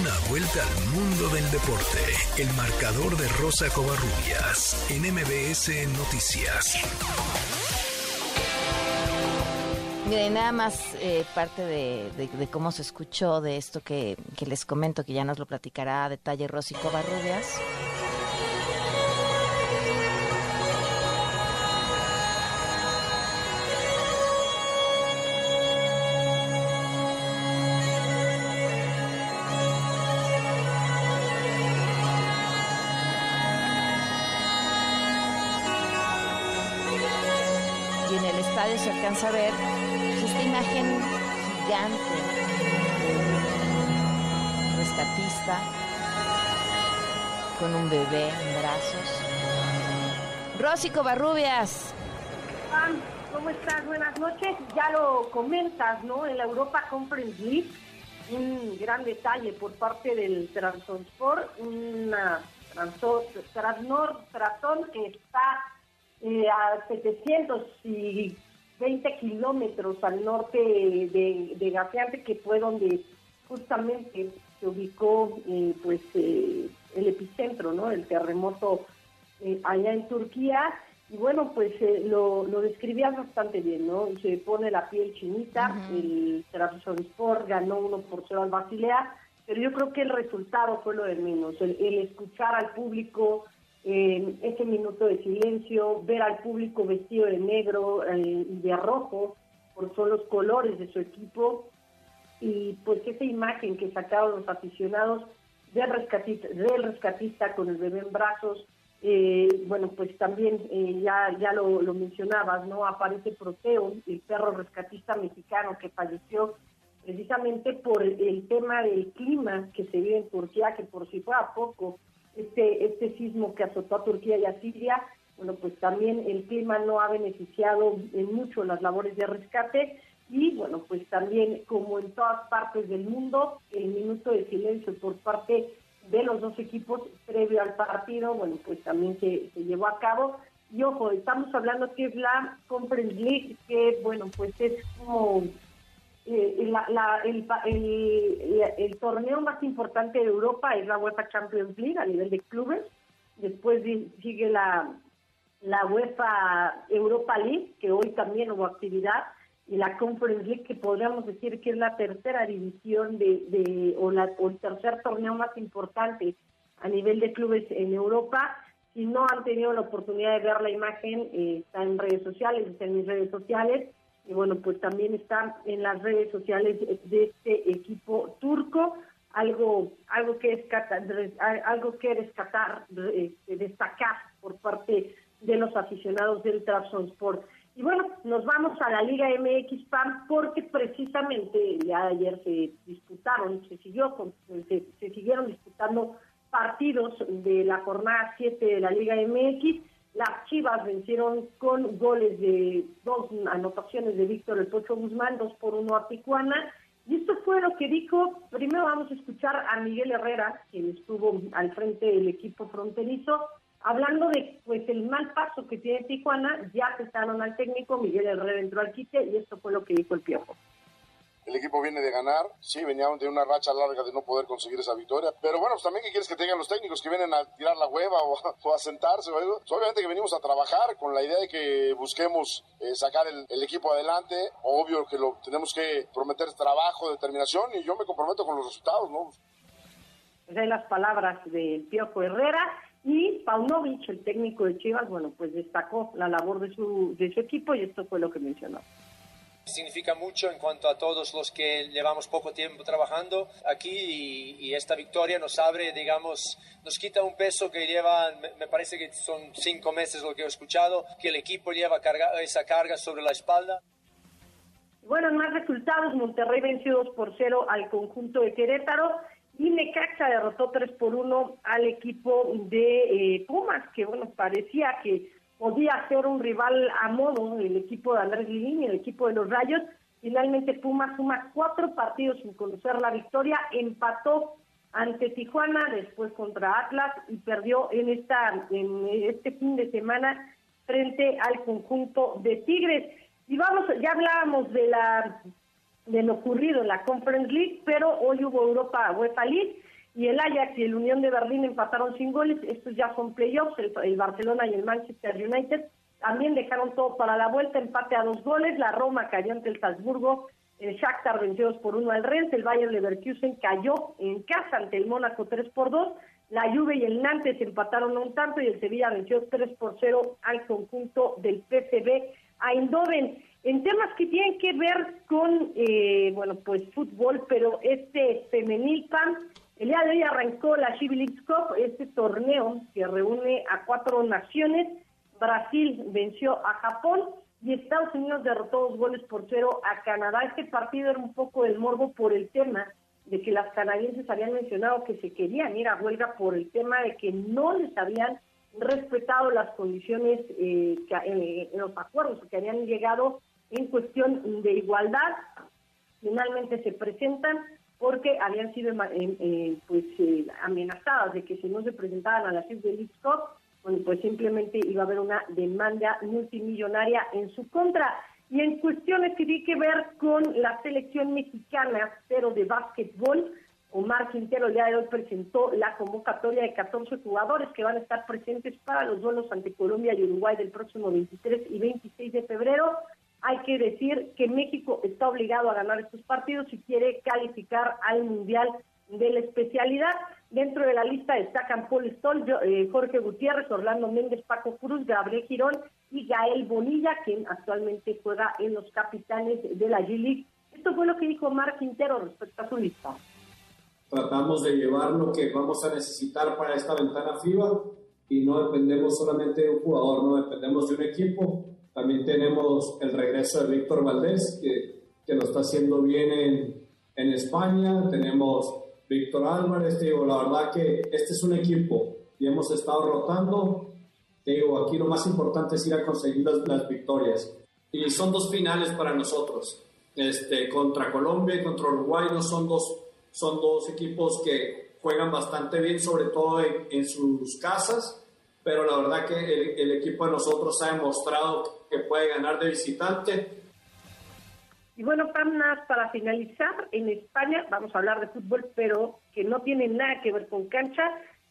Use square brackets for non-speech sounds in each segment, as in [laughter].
Una vuelta al mundo del deporte. El marcador de Rosa Covarrubias en MBS Noticias. Miren, nada más eh, parte de, cómo se escuchó de esto que, que, les comento, que ya nos lo platicará a detalle Rosy Covarrubias. Se alcanza a ver pues, esta imagen gigante de rescatista con un bebé en brazos. Rosy Covarrubias. ¿cómo estás? Buenas noches. Ya lo comentas, ¿no? En la Europa Conference League, un gran detalle por parte del Transport, una Transnord Tratón que está eh, a 700 20 kilómetros al norte de, de Gaziantep, que fue donde justamente se ubicó eh, pues eh, el epicentro, ¿no? El terremoto eh, allá en Turquía. Y bueno, pues lo, lo describías bastante bien, ¿no? Se pone la piel chinita, el Trabzonspor ganó uno por 0 al Basilea, pero yo creo que el resultado fue lo de menos, el escuchar al público, ese minuto de silencio, ver al público vestido de negro y de rojo, por son los colores de su equipo, y pues esa imagen que sacaron los aficionados del rescatista, del rescatista con el bebé en brazos, eh, bueno, pues también eh, ya, ya lo, lo, mencionabas, ¿no? Aparece Proteo, el perro rescatista mexicano que falleció precisamente por el tema del clima que se vive en Turquía, que por si fuera poco, este, este sismo que azotó a Turquía y a Siria, bueno, pues también el clima no ha beneficiado en mucho las labores de rescate y bueno, pues también como en todas partes del mundo, el minuto de silencio por parte de los dos equipos previo al partido, bueno, pues también se, se llevó a cabo. Y ojo, estamos hablando que es la Conference League, que bueno, pues es como eh, la, el, el, torneo más importante de Europa es la UEFA Champions League a nivel de clubes. Después sigue la, la UEFA Europa League, que hoy también hubo actividad, y la Conference League, que podríamos decir que es la tercera división de, de o, la, o el tercer torneo más importante a nivel de clubes en Europa. Si no han tenido la oportunidad de ver la imagen, eh, está en redes sociales, está en mis redes sociales y bueno, pues también está en las redes sociales de este equipo turco, algo algo que rescatar, algo que rescatar, este, destacar por parte de los aficionados del Trabzonspor. Y bueno, nos vamos a la Liga MX PAN porque precisamente ya ayer se disputaron, se siguió se, se siguieron disputando partidos de la jornada 7 de la Liga MX las Chivas vencieron con goles de dos anotaciones de Víctor El Pocho Guzmán, dos por uno a Tijuana. Y esto fue lo que dijo, primero vamos a escuchar a Miguel Herrera, quien estuvo al frente del equipo fronterizo, hablando de pues el mal paso que tiene Tijuana, ya cesaron al técnico, Miguel Herrera entró al quite y esto fue lo que dijo el Piojo. El equipo viene de ganar, sí, venían de una racha larga de no poder conseguir esa victoria, pero bueno, pues también ¿qué quieres que tengan los técnicos que vienen a tirar la hueva o, a [laughs] sentarse o? Pues obviamente que venimos a trabajar con la idea de que busquemos eh, sacar el, equipo adelante, obvio que lo tenemos que prometer trabajo, determinación y yo me comprometo con los resultados, ¿no? De las palabras del Piojo Herrera y Paunovic, el técnico de Chivas, bueno, pues destacó la labor de su, de su equipo y esto fue lo que mencionó. Significa mucho en cuanto a todos los que llevamos poco tiempo trabajando aquí y, esta victoria nos abre, digamos, nos quita un peso que lleva, me, parece que son cinco meses lo que he escuchado, que el equipo lleva carga, esa carga sobre la espalda. Bueno, más resultados, Monterrey venció 2 por 0 al conjunto de Querétaro y Necaxa derrotó 3 por 1 al equipo de eh, Pumas, que bueno, parecía que podía ser un rival a modo el equipo de Andrés y el equipo de los Rayos. Finalmente Pumas suma cuatro partidos sin conocer la victoria, empató ante Tijuana, después contra Atlas y perdió en esta en este fin de semana frente al conjunto de Tigres. Y vamos, ya hablábamos de la de lo ocurrido en la Conference League, pero hoy hubo Europa UEFA League y el Ajax y el Unión de Berlín empataron sin goles. Estos ya son playoffs, el, Barcelona y el Manchester United también dejaron todo para la vuelta, empate a dos goles. La Roma cayó ante el Salzburgo, el Shakhtar venció 2 por 1 al Rennes, el Bayern Leverkusen cayó en casa ante el Mónaco 3 por 2. La Juve y el Nantes empataron un tanto y el Sevilla venció 3 por 0 al conjunto del PSV Eindhoven. En temas que tienen que ver con, eh, bueno, pues fútbol, pero este femenil pan el día de hoy arrancó la League Cup, este torneo que reúne a cuatro naciones. Brasil venció a Japón y Estados Unidos derrotó dos goles por cero a Canadá. Este partido era un poco el morbo por el tema de que las canadienses habían mencionado que se querían ir a huelga por el tema de que no les habían respetado las condiciones eh, eh, en los acuerdos que habían llegado en cuestión de igualdad. Finalmente se presentan porque habían sido eh, eh, pues eh, amenazadas de que si no se presentaban a la CIF del bueno, pues simplemente iba a haber una demanda multimillonaria en su contra. Y en cuestiones que tienen que ver con la selección mexicana, pero de básquetbol, Omar Quintero día de hoy presentó la convocatoria de 14 jugadores que van a estar presentes para los duelos ante Colombia y Uruguay del próximo 23 y 26 de febrero. Hay que decir que México está obligado a ganar estos partidos si quiere calificar al Mundial de la especialidad. Dentro de la lista destacan Paul Stoll, eh, Jorge Gutiérrez, Orlando Méndez, Paco Cruz, Gabriel Girón y Gael Bonilla, quien actualmente juega en los capitanes de la G-League. Esto fue lo que dijo Marc Quintero respecto a su lista. Tratamos de llevar lo que vamos a necesitar para esta ventana FIBA y no dependemos solamente de un jugador, no dependemos de un equipo también tenemos el regreso de Víctor Valdés, que, que lo está haciendo bien en, en España. Tenemos Víctor Álvarez. Te digo, la verdad que este es un equipo y hemos estado rotando. Te digo, aquí lo más importante es ir a conseguir las, las victorias. Y son dos finales para nosotros. Este, contra Colombia y contra Uruguay no son dos, son dos equipos que juegan bastante bien, sobre todo en, en sus casas pero la verdad que el, equipo de nosotros ha demostrado que puede ganar de visitante. Y bueno, para finalizar, en España vamos a hablar de fútbol, pero que no tiene nada que ver con cancha.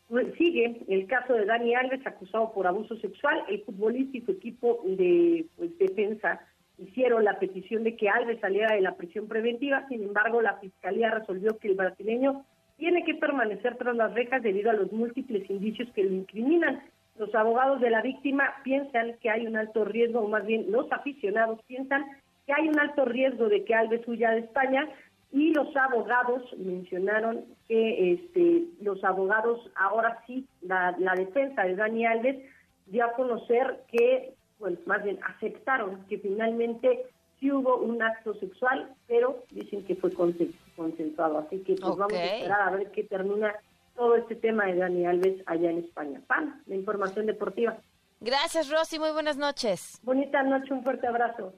Pues, sigue el caso de Dani Alves, acusado por abuso sexual. El futbolista y su equipo de pues, defensa hicieron la petición de que Alves saliera de la prisión preventiva. Sin embargo, la fiscalía resolvió que el brasileño tiene que permanecer tras las rejas debido a los múltiples indicios que lo incriminan. Los abogados de la víctima piensan que hay un alto riesgo, o más bien los aficionados piensan que hay un alto riesgo de que Alves huya de España y los abogados mencionaron que este, los abogados, ahora sí, la, defensa de Dani Alves dio a conocer que, bueno, más bien aceptaron que finalmente sí hubo un acto sexual, pero dicen que fue consensuado. Así que pues vamos a esperar a ver qué termina todo este tema de Dani Alves allá en España. Pan, la información deportiva. Gracias, Rosy. Muy buenas noches. Bonita noche, un fuerte abrazo.